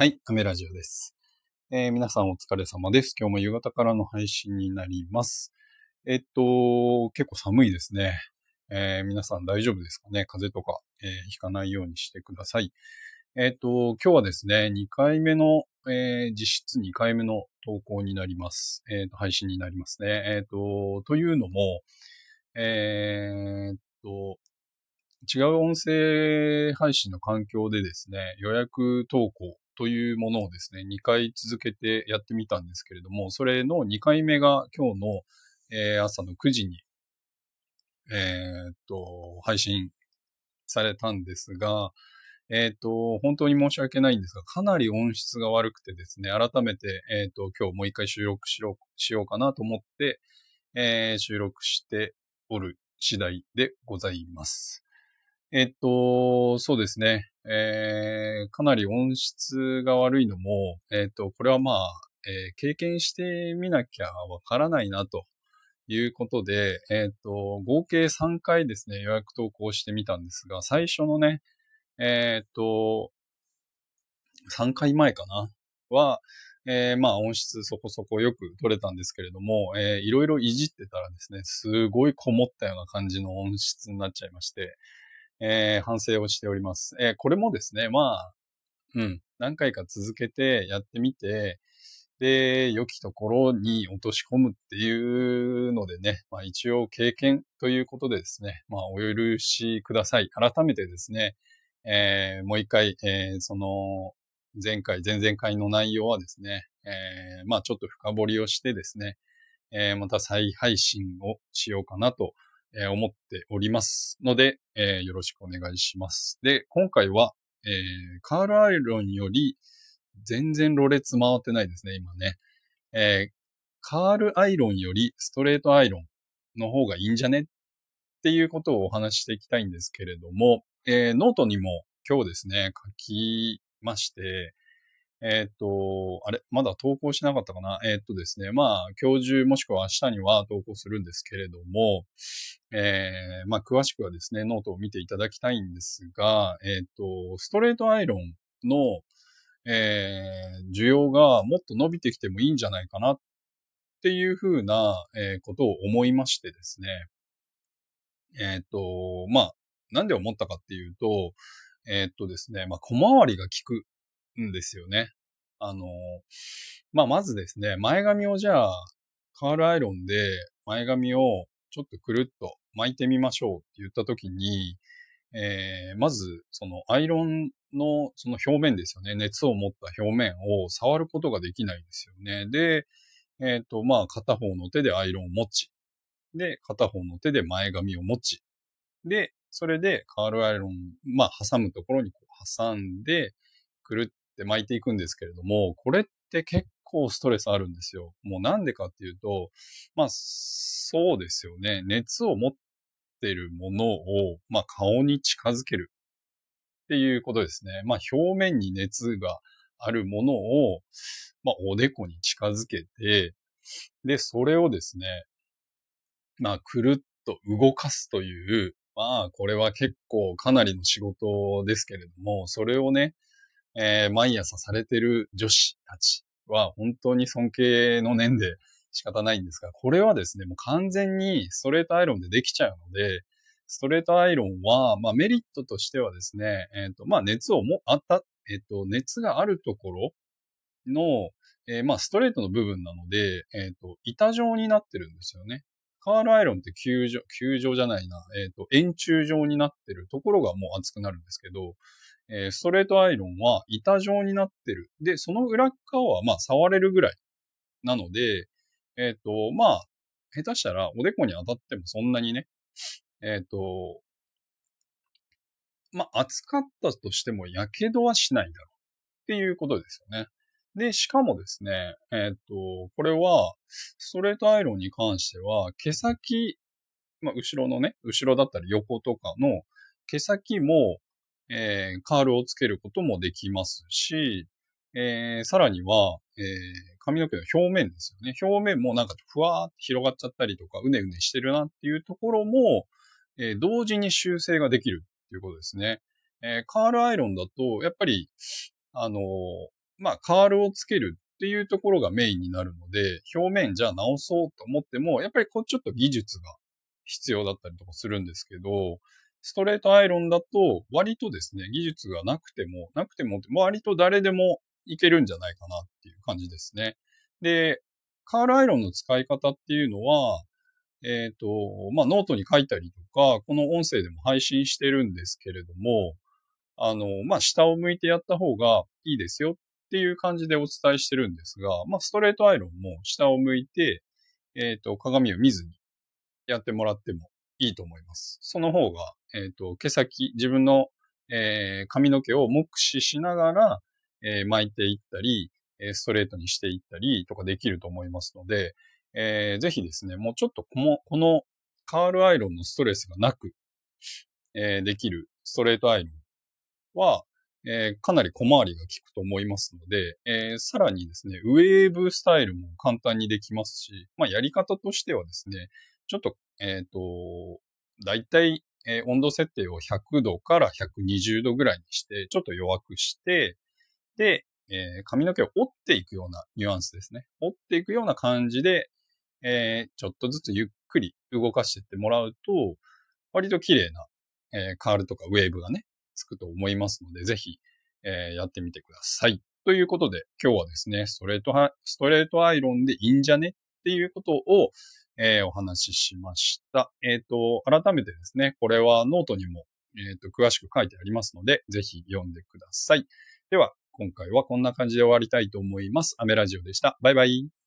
はい、アメラジオです。えー、皆さんお疲れ様です。今日も夕方からの配信になります。えっと、結構寒いですね。えー、皆さん大丈夫ですかね？風邪とか、えー、ひかないようにしてください。えっと、今日はですね、2回目の、え実質2回目の投稿になります。えっと、配信になりますね。えっと、というのも、えっと、違う音声配信の環境でですね、予約投稿というものをですね、2回続けてやってみたんですけれども、それの2回目が今日の、えー、朝の9時に、えー、っと、配信されたんですが、えっ、と、本当に申し訳ないんですが、かなり音質が悪くてですね、改めて、えっ、と、今日もう一回収録しようしようかなと思って、えー、収録しておる次第でございます。えっと、そうですね。えー、かなり音質が悪いのも、えっと、これはまあ、えー、経験してみなきゃわからないなということで、えっと、合計3回ですね、予約投稿してみたんですが、最初のね、えっと、3回前かなは、えー、まあ音質そこそこよく取れたんですけれども、えー、いろいろいじってたらですね、すごいこもったような感じの音質になっちゃいまして、えー、反省をしております。えー、これもですね、まあ、うん、何回か続けてやってみて、で、良きところに落とし込むっていうのでね、まあ一応経験ということでですね、まあお許しください。改めてですね、えー、もう一回、えー、その、前回、前々回の内容はですね、えー、まあちょっと深掘りをしてですね、え、また再配信をしようかなとえー、思っておりますので、えー、よろしくお願いします。で、今回は、えー、カールアイロンより全然ろれつ回ってないですね、今ね。えカールアイロンよりストレートアイロンの方がいいんじゃね？っていうことをお話していきたいんですけれども、えノートにも今日ですね、書きまして、えっ、と、あれ、まだ投稿しなかったかな？えっ、とですね、まあ、今日中もしくは明日には投稿するんですけれども、えー、まあ、詳しくはですね、ノートを見ていただきたいんですが、えっ、と、ストレートアイロンの、えー、需要がもっと伸びてきてもいいんじゃないかなっていうふうな、えー、ことを思いましてですね、えっ、と、まあ、なんで思ったかっていうと、えっ、とですね、まあ、小回りが効くんですよね。あの、まあ、まずですね、前髪をじゃあ、カールアイロンで前髪をちょっとくるっと巻いてみましょうって言った時に、えー、まず、そのアイロンのその表面ですよね。熱を持った表面を触ることができないんですよね。で、えっ、ー、と、まあ、片方の手でアイロンを持ち、で、片方の手で前髪を持ち、で、それでカールアイロン、まあ、挟むところにこう挟んで、くるっって巻いていくんですけれども、これって結構ストレスあるんですよ。もうなんでかっていうと、まあ、そうですよね。熱を持ってるものを、まあ、顔に近づけるっていうことですね。まあ、表面に熱があるものを、まあ、おでこに近づけて、で、それをですね、まあ、くるっと動かすという、まあ、これは結構かなりの仕事ですけれども、それをね、えー、毎朝されてる女子たちは本当に尊敬の念で仕方ないんですが、これはですね、もう完全にストレートアイロンでできちゃうので、ストレートアイロンは、まあメリットとしてはですね、えっ、ー、と、まあ熱をも、あった、えっ、ー、と、熱があるところの、えー、まあストレートの部分なので、えっ、と、板状になってるんですよね。カールアイロンって球状、球状じゃないな、えっ、と、円柱状になってるところがもう熱くなるんですけど、えー、ストレートアイロンは板状になってる。で、その裏側はまあ触れるぐらい。なので、えっ、ー、と、まあ、下手したらおでこに当たってもそんなにね、えっ、ー、と、まあ、熱かったとしても火傷はしないだろうっていうことですよね。で、しかもですね、えっ、と、これは、ストレートアイロンに関しては、毛先、まあ、後ろのね、後ろだったり横とかの毛先も、えー、カールをつけることもできますし、えー、さらには、えー、髪の毛の表面ですよね。表面もなんかふわーって広がっちゃったりとか、うねうねしてるなっていうところも、えー、同時に修正ができるっていうことですね。えー、カールアイロンだと、やっぱり、あのまあ、カールをつけるっていうところがメインになるので、表面じゃあ直そうと思っても、やっぱりこうちょっと技術が必要だったりとかするんですけど、ストレートアイロンだと割とですね、技術がなくても、なくても、割と誰でもいけるんじゃないかなっていう感じですね。で、カールアイロンの使い方っていうのは、えっ、ー、と、まあ、ノートに書いたりとか、この音声でも配信してるんですけれども、あの、まあ、下を向いてやった方がいいですよっていう感じでお伝えしてるんですが、まあ、ストレートアイロンも下を向いて、えっ、ー、と、鏡を見ずにやってもらってもいいと思います。その方が、えっ、ー、と、毛先、自分の、えー、髪の毛を目視しながら、えー、巻いていったり、えストレートにしていったりとかできると思いますので、えー、ぜひですね、もうちょっとこの、このカールアイロンのストレスがなく、えー、できるストレートアイロンは、えー、かなり小回りが効くと思いますので、えー、さらにですね、ウェーブスタイルも簡単にできますし、まあ、やり方としてはですね、ちょっと、えっ、ー、と、だいたい、え温度設定を100度から120度ぐらいにして、ちょっと弱くして、で、え髪の毛を折っていくようなニュアンスですね。折っていくような感じで、えちょっとずつゆっくり動かしていってもらうと、割と綺麗な、えカールとかウェーブがね、つくと思いますので、ぜひ、え、やってみてください。ということで、今日はですね、ストレートストレートアイロンでいいんじゃね？っていうことを、えー、お話ししました。えっ、ー、と、改めてですね、これはノートにも、えっ、と、詳しく書いてありますので、ぜひ読んでください。では、今回はこんな感じで終わりたいと思います。アメラジオでした。バイバイ。